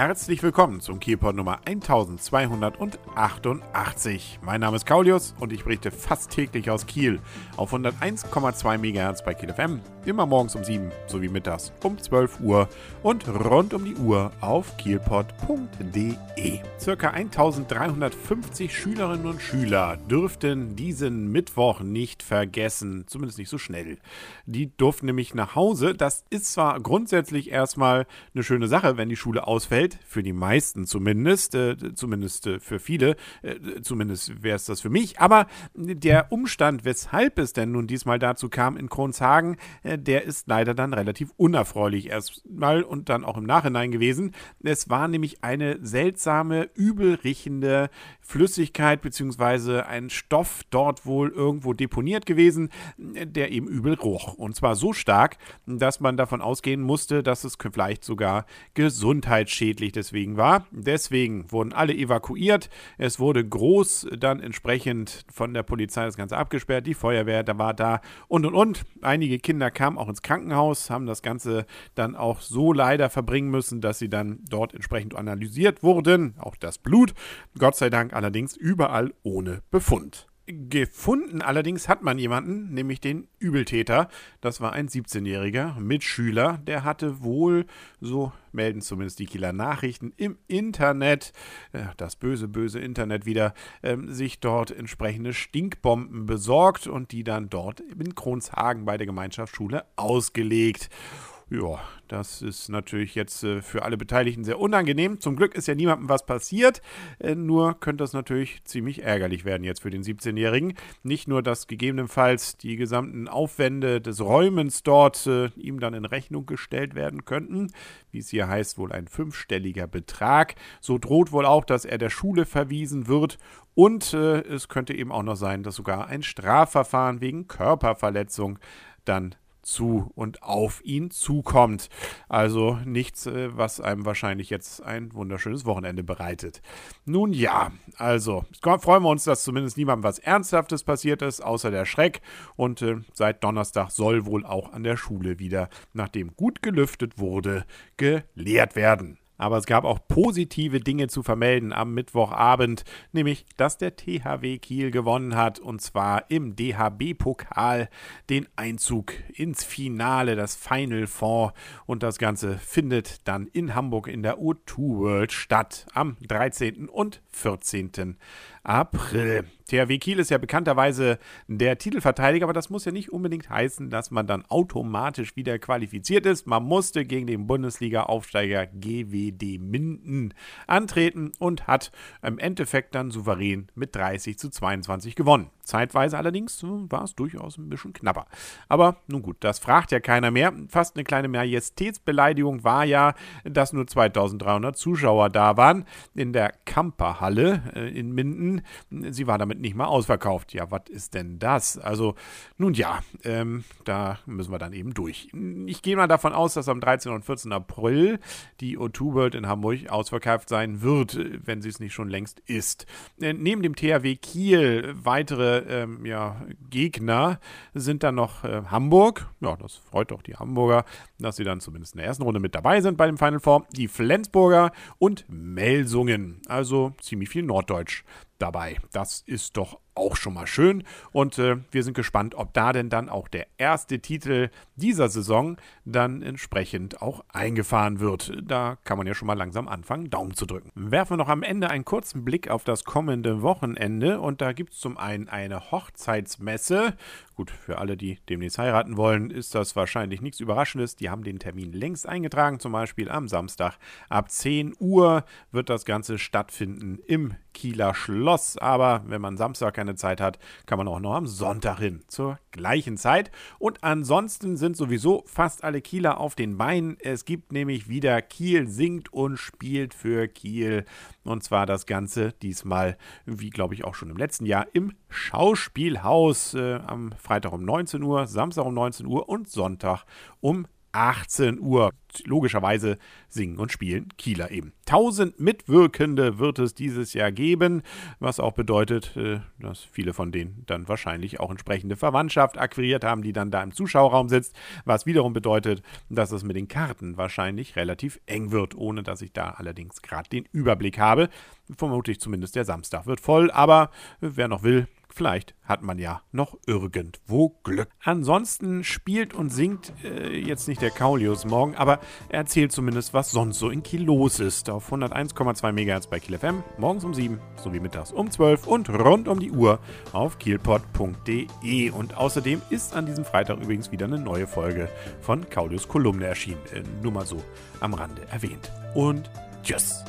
herzlich willkommen zum Kielpot Nummer 1288. Mein Name ist Kaulius und ich berichte fast täglich aus Kiel auf 101,2 MHz bei Kiel FM, immer morgens um 7 sowie mittags um 12 Uhr und rund um die Uhr auf kielpot.de. Circa 1350 Schülerinnen und Schüler dürften diesen Mittwoch nicht vergessen, zumindest nicht so schnell. Die durften nämlich nach Hause. Das ist zwar grundsätzlich erstmal eine schöne Sache, wenn die Schule ausfällt, für die meisten zumindest, äh, zumindest äh, für viele, äh, zumindest wäre es das für mich, aber der Umstand, weshalb es denn nun diesmal dazu kam in Kronshagen, äh, der ist leider dann relativ unerfreulich erstmal und dann auch im Nachhinein gewesen. Es war nämlich eine seltsame, übel riechende Flüssigkeit bzw. ein Stoff dort wohl irgendwo deponiert gewesen, der eben übel roch. Und zwar so stark, dass man davon ausgehen musste, dass es vielleicht sogar gesundheitsschädlich deswegen war. Deswegen wurden alle evakuiert. Es wurde groß dann entsprechend von der Polizei das Ganze abgesperrt. Die Feuerwehr, da war da und und und. Einige Kinder kamen auch ins Krankenhaus, haben das Ganze dann auch so leider verbringen müssen, dass sie dann dort entsprechend analysiert wurden. Auch das Blut. Gott sei Dank allerdings überall ohne Befund. Gefunden allerdings hat man jemanden, nämlich den Übeltäter. Das war ein 17-jähriger Mitschüler. Der hatte wohl, so melden zumindest die Kieler Nachrichten, im Internet, äh, das böse, böse Internet wieder, ähm, sich dort entsprechende Stinkbomben besorgt und die dann dort in Kronshagen bei der Gemeinschaftsschule ausgelegt. Ja, das ist natürlich jetzt äh, für alle Beteiligten sehr unangenehm. Zum Glück ist ja niemandem was passiert, äh, nur könnte das natürlich ziemlich ärgerlich werden jetzt für den 17-Jährigen. Nicht nur, dass gegebenenfalls die gesamten Aufwände des Räumens dort äh, ihm dann in Rechnung gestellt werden könnten, wie es hier heißt, wohl ein fünfstelliger Betrag. So droht wohl auch, dass er der Schule verwiesen wird und äh, es könnte eben auch noch sein, dass sogar ein Strafverfahren wegen Körperverletzung dann zu und auf ihn zukommt. Also nichts, äh, was einem wahrscheinlich jetzt ein wunderschönes Wochenende bereitet. Nun ja, also freuen wir uns, dass zumindest niemandem was Ernsthaftes passiert ist, außer der Schreck. Und äh, seit Donnerstag soll wohl auch an der Schule wieder, nachdem gut gelüftet wurde, gelehrt werden. Aber es gab auch positive Dinge zu vermelden am Mittwochabend, nämlich, dass der THW Kiel gewonnen hat und zwar im DHB-Pokal den Einzug ins Finale, das Final Four. Und das Ganze findet dann in Hamburg in der U2 World statt am 13. und 14. April. THW Kiel ist ja bekannterweise der Titelverteidiger, aber das muss ja nicht unbedingt heißen, dass man dann automatisch wieder qualifiziert ist. Man musste gegen den Bundesliga-Aufsteiger GWD Minden antreten und hat im Endeffekt dann souverän mit 30 zu 22 gewonnen. Zeitweise allerdings war es durchaus ein bisschen knapper. Aber nun gut, das fragt ja keiner mehr. Fast eine kleine Majestätsbeleidigung war ja, dass nur 2300 Zuschauer da waren in der Kamperhalle äh, in Minden. Sie war damit nicht mal ausverkauft. Ja, was ist denn das? Also, nun ja, ähm, da müssen wir dann eben durch. Ich gehe mal davon aus, dass am 13. und 14. April die O2 World in Hamburg ausverkauft sein wird, wenn sie es nicht schon längst ist. Äh, neben dem THW Kiel weitere ähm, ja, Gegner sind dann noch äh, Hamburg. Ja, das freut doch die Hamburger, dass sie dann zumindest in der ersten Runde mit dabei sind bei dem Final Four. Die Flensburger und Melsungen. Also ziemlich viel Norddeutsch dabei. Das ist doch auch schon mal schön. Und äh, wir sind gespannt, ob da denn dann auch der erste Titel dieser Saison dann entsprechend auch eingefahren wird. Da kann man ja schon mal langsam anfangen, Daumen zu drücken. Werfen wir noch am Ende einen kurzen Blick auf das kommende Wochenende. Und da gibt es zum einen eine Hochzeitsmesse. Gut, für alle, die demnächst heiraten wollen, ist das wahrscheinlich nichts Überraschendes. Die haben den Termin längst eingetragen, zum Beispiel am Samstag ab 10 Uhr wird das Ganze stattfinden im Kieler Schloss. Aber wenn man Samstag keine Zeit hat, kann man auch noch am Sonntag hin zur gleichen Zeit. Und ansonsten sind sowieso fast alle Kieler auf den Beinen. Es gibt nämlich wieder Kiel singt und spielt für Kiel. Und zwar das Ganze diesmal, wie glaube ich auch schon im letzten Jahr, im Schauspielhaus äh, am Freitag um 19 Uhr, Samstag um 19 Uhr und Sonntag um 18 Uhr. Logischerweise singen und spielen Kieler eben. 1000 Mitwirkende wird es dieses Jahr geben, was auch bedeutet, äh, dass viele von denen dann wahrscheinlich auch entsprechende Verwandtschaft akquiriert haben, die dann da im Zuschauerraum sitzt, was wiederum bedeutet, dass es mit den Karten wahrscheinlich relativ eng wird, ohne dass ich da allerdings gerade den Überblick habe. Vermutlich zumindest der Samstag wird voll, aber wer noch will, Vielleicht hat man ja noch irgendwo Glück. Ansonsten spielt und singt äh, jetzt nicht der Kaulius morgen, aber er erzählt zumindest, was sonst so in Kiel los ist. Auf 101,2 MHz bei Kiel FM, morgens um 7 sowie mittags um 12 und rund um die Uhr auf kielpot.de. Und außerdem ist an diesem Freitag übrigens wieder eine neue Folge von Kaulius Kolumne erschienen. Äh, nur mal so am Rande erwähnt. Und tschüss.